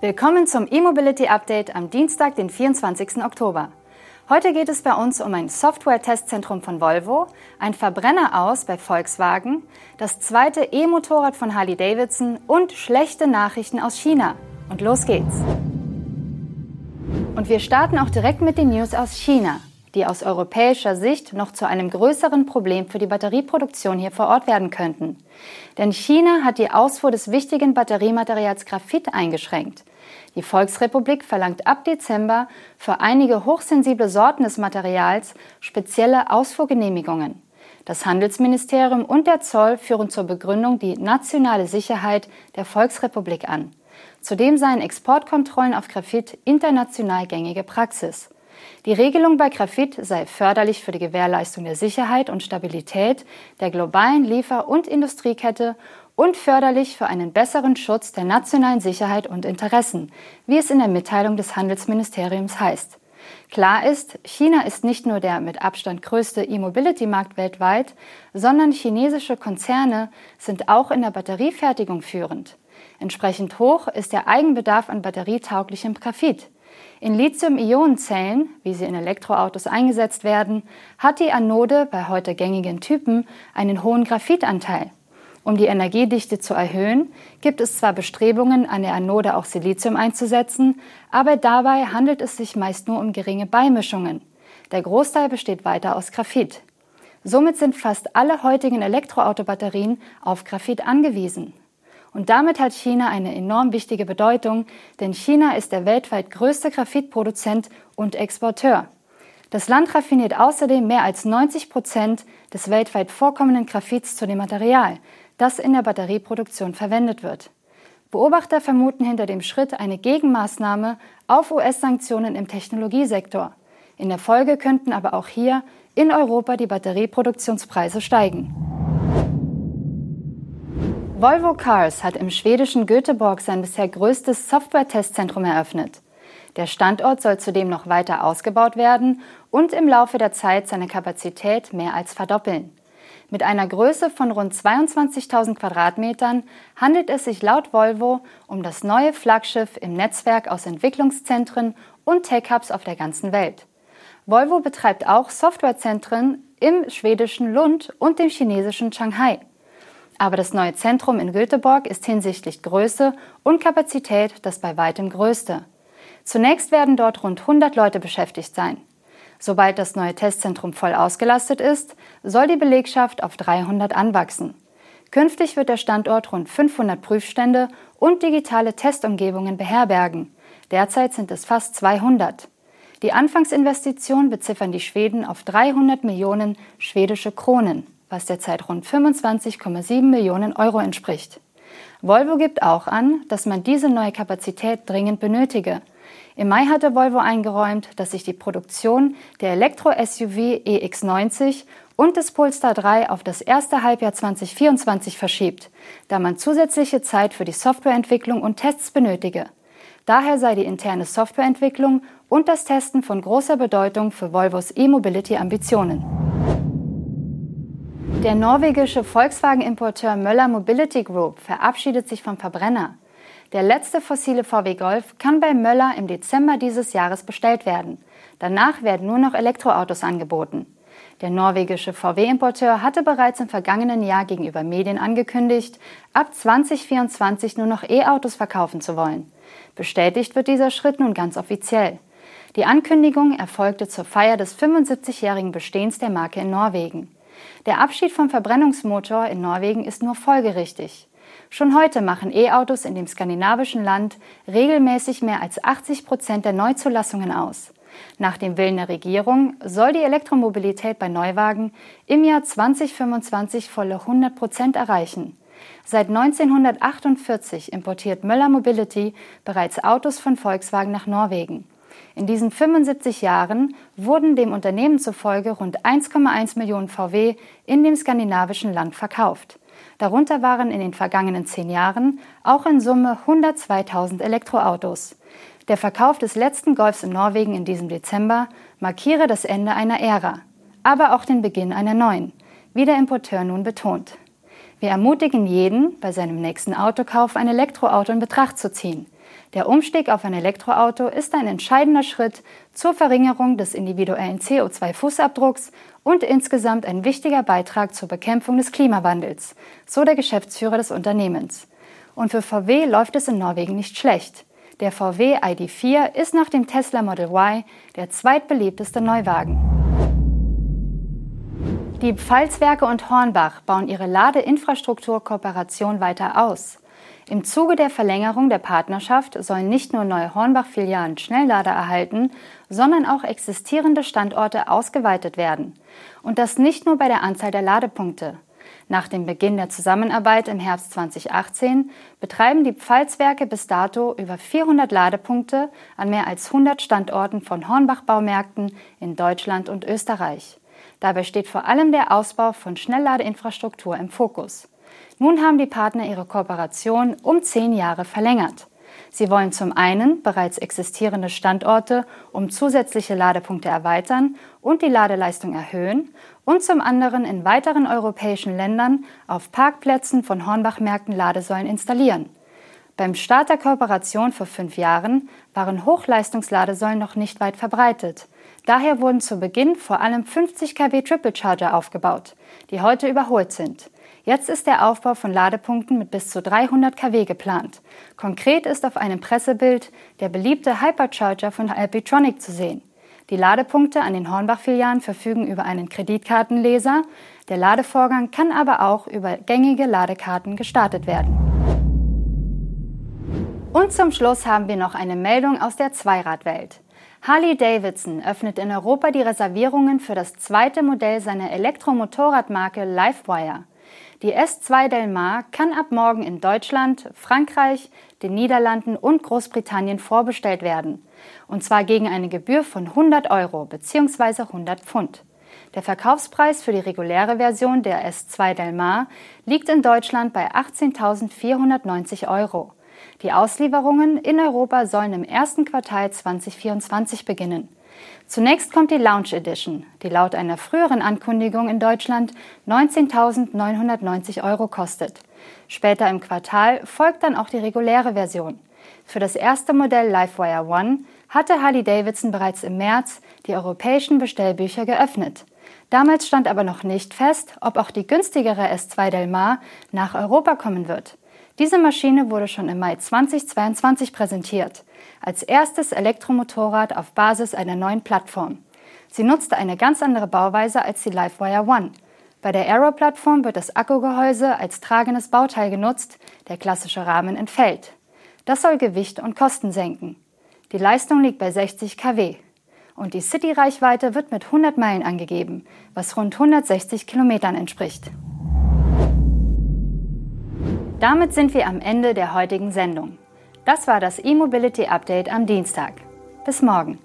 Willkommen zum E-Mobility Update am Dienstag, den 24. Oktober. Heute geht es bei uns um ein Software-Testzentrum von Volvo, ein Verbrenner aus bei Volkswagen, das zweite E-Motorrad von Harley Davidson und schlechte Nachrichten aus China. Und los geht's! Und wir starten auch direkt mit den News aus China die aus europäischer Sicht noch zu einem größeren Problem für die Batterieproduktion hier vor Ort werden könnten. Denn China hat die Ausfuhr des wichtigen Batteriematerials Graphit eingeschränkt. Die Volksrepublik verlangt ab Dezember für einige hochsensible Sorten des Materials spezielle Ausfuhrgenehmigungen. Das Handelsministerium und der Zoll führen zur Begründung die nationale Sicherheit der Volksrepublik an. Zudem seien Exportkontrollen auf Graphit international gängige Praxis. Die Regelung bei Graphit sei förderlich für die Gewährleistung der Sicherheit und Stabilität der globalen Liefer- und Industriekette und förderlich für einen besseren Schutz der nationalen Sicherheit und Interessen, wie es in der Mitteilung des Handelsministeriums heißt. Klar ist, China ist nicht nur der mit Abstand größte E-Mobility-Markt weltweit, sondern chinesische Konzerne sind auch in der Batteriefertigung führend. Entsprechend hoch ist der Eigenbedarf an batterietauglichem Graphit. In Lithium-Ionen-Zellen, wie sie in Elektroautos eingesetzt werden, hat die Anode bei heute gängigen Typen einen hohen Graphitanteil. Um die Energiedichte zu erhöhen, gibt es zwar Bestrebungen, an der Anode auch Silizium einzusetzen, aber dabei handelt es sich meist nur um geringe Beimischungen. Der Großteil besteht weiter aus Graphit. Somit sind fast alle heutigen Elektroautobatterien auf Graphit angewiesen. Und damit hat China eine enorm wichtige Bedeutung, denn China ist der weltweit größte Graphitproduzent und Exporteur. Das Land raffiniert außerdem mehr als 90 Prozent des weltweit vorkommenden Graphits zu dem Material, das in der Batterieproduktion verwendet wird. Beobachter vermuten hinter dem Schritt eine Gegenmaßnahme auf US-Sanktionen im Technologiesektor. In der Folge könnten aber auch hier in Europa die Batterieproduktionspreise steigen. Volvo Cars hat im schwedischen Göteborg sein bisher größtes Software-Testzentrum eröffnet. Der Standort soll zudem noch weiter ausgebaut werden und im Laufe der Zeit seine Kapazität mehr als verdoppeln. Mit einer Größe von rund 22.000 Quadratmetern handelt es sich laut Volvo um das neue Flaggschiff im Netzwerk aus Entwicklungszentren und Tech-Hubs auf der ganzen Welt. Volvo betreibt auch Softwarezentren im schwedischen Lund und dem chinesischen Shanghai. Aber das neue Zentrum in Göteborg ist hinsichtlich Größe und Kapazität das bei weitem größte. Zunächst werden dort rund 100 Leute beschäftigt sein. Sobald das neue Testzentrum voll ausgelastet ist, soll die Belegschaft auf 300 anwachsen. Künftig wird der Standort rund 500 Prüfstände und digitale Testumgebungen beherbergen. Derzeit sind es fast 200. Die Anfangsinvestition beziffern die Schweden auf 300 Millionen schwedische Kronen was derzeit rund 25,7 Millionen Euro entspricht. Volvo gibt auch an, dass man diese neue Kapazität dringend benötige. Im Mai hatte Volvo eingeräumt, dass sich die Produktion der Elektro-SUV EX90 und des Polestar 3 auf das erste Halbjahr 2024 verschiebt, da man zusätzliche Zeit für die Softwareentwicklung und Tests benötige. Daher sei die interne Softwareentwicklung und das Testen von großer Bedeutung für Volvos E-Mobility-Ambitionen. Der norwegische Volkswagen-Importeur Möller Mobility Group verabschiedet sich vom Verbrenner. Der letzte fossile VW Golf kann bei Möller im Dezember dieses Jahres bestellt werden. Danach werden nur noch Elektroautos angeboten. Der norwegische VW-Importeur hatte bereits im vergangenen Jahr gegenüber Medien angekündigt, ab 2024 nur noch E-Autos verkaufen zu wollen. Bestätigt wird dieser Schritt nun ganz offiziell. Die Ankündigung erfolgte zur Feier des 75-jährigen Bestehens der Marke in Norwegen. Der Abschied vom Verbrennungsmotor in Norwegen ist nur folgerichtig. Schon heute machen E-Autos in dem skandinavischen Land regelmäßig mehr als 80 Prozent der Neuzulassungen aus. Nach dem Willen der Regierung soll die Elektromobilität bei Neuwagen im Jahr 2025 volle 100 Prozent erreichen. Seit 1948 importiert Möller Mobility bereits Autos von Volkswagen nach Norwegen. In diesen 75 Jahren wurden dem Unternehmen zufolge rund 1,1 Millionen VW in dem skandinavischen Land verkauft. Darunter waren in den vergangenen zehn Jahren auch in Summe 102.000 Elektroautos. Der Verkauf des letzten Golfs in Norwegen in diesem Dezember markiere das Ende einer Ära, aber auch den Beginn einer neuen, wie der Importeur nun betont. Wir ermutigen jeden, bei seinem nächsten Autokauf ein Elektroauto in Betracht zu ziehen. Der Umstieg auf ein Elektroauto ist ein entscheidender Schritt zur Verringerung des individuellen CO2-Fußabdrucks und insgesamt ein wichtiger Beitrag zur Bekämpfung des Klimawandels, so der Geschäftsführer des Unternehmens. Und für VW läuft es in Norwegen nicht schlecht. Der VW ID4 ist nach dem Tesla Model Y der zweitbeliebteste Neuwagen. Die Pfalzwerke und Hornbach bauen ihre Ladeinfrastrukturkooperation weiter aus. Im Zuge der Verlängerung der Partnerschaft sollen nicht nur neue Hornbach-Filialen Schnelllader erhalten, sondern auch existierende Standorte ausgeweitet werden. Und das nicht nur bei der Anzahl der Ladepunkte. Nach dem Beginn der Zusammenarbeit im Herbst 2018 betreiben die Pfalzwerke bis dato über 400 Ladepunkte an mehr als 100 Standorten von Hornbach-Baumärkten in Deutschland und Österreich. Dabei steht vor allem der Ausbau von Schnellladeinfrastruktur im Fokus. Nun haben die Partner ihre Kooperation um zehn Jahre verlängert. Sie wollen zum einen bereits existierende Standorte um zusätzliche Ladepunkte erweitern und die Ladeleistung erhöhen und zum anderen in weiteren europäischen Ländern auf Parkplätzen von Hornbach-Märkten Ladesäulen installieren. Beim Start der Kooperation vor fünf Jahren waren Hochleistungsladesäulen noch nicht weit verbreitet. Daher wurden zu Beginn vor allem 50 kW Triple Charger aufgebaut, die heute überholt sind. Jetzt ist der Aufbau von Ladepunkten mit bis zu 300 kW geplant. Konkret ist auf einem Pressebild der beliebte Hypercharger von Alpitronic zu sehen. Die Ladepunkte an den Hornbach-Filialen verfügen über einen Kreditkartenleser. Der Ladevorgang kann aber auch über gängige Ladekarten gestartet werden. Und zum Schluss haben wir noch eine Meldung aus der Zweiradwelt. Harley Davidson öffnet in Europa die Reservierungen für das zweite Modell seiner Elektromotorradmarke Livewire. Die S2 Del Mar kann ab morgen in Deutschland, Frankreich, den Niederlanden und Großbritannien vorbestellt werden. Und zwar gegen eine Gebühr von 100 Euro bzw. 100 Pfund. Der Verkaufspreis für die reguläre Version der S2 Del Mar liegt in Deutschland bei 18.490 Euro. Die Auslieferungen in Europa sollen im ersten Quartal 2024 beginnen. Zunächst kommt die Lounge Edition, die laut einer früheren Ankündigung in Deutschland 19.990 Euro kostet. Später im Quartal folgt dann auch die reguläre Version. Für das erste Modell Livewire One hatte Harley Davidson bereits im März die europäischen Bestellbücher geöffnet. Damals stand aber noch nicht fest, ob auch die günstigere S2 Del Mar nach Europa kommen wird. Diese Maschine wurde schon im Mai 2022 präsentiert, als erstes Elektromotorrad auf Basis einer neuen Plattform. Sie nutzte eine ganz andere Bauweise als die Livewire One. Bei der Aero-Plattform wird das Akkugehäuse als tragendes Bauteil genutzt, der klassische Rahmen entfällt. Das soll Gewicht und Kosten senken. Die Leistung liegt bei 60 kW. Und die City-Reichweite wird mit 100 Meilen angegeben, was rund 160 Kilometern entspricht. Damit sind wir am Ende der heutigen Sendung. Das war das E-Mobility Update am Dienstag. Bis morgen.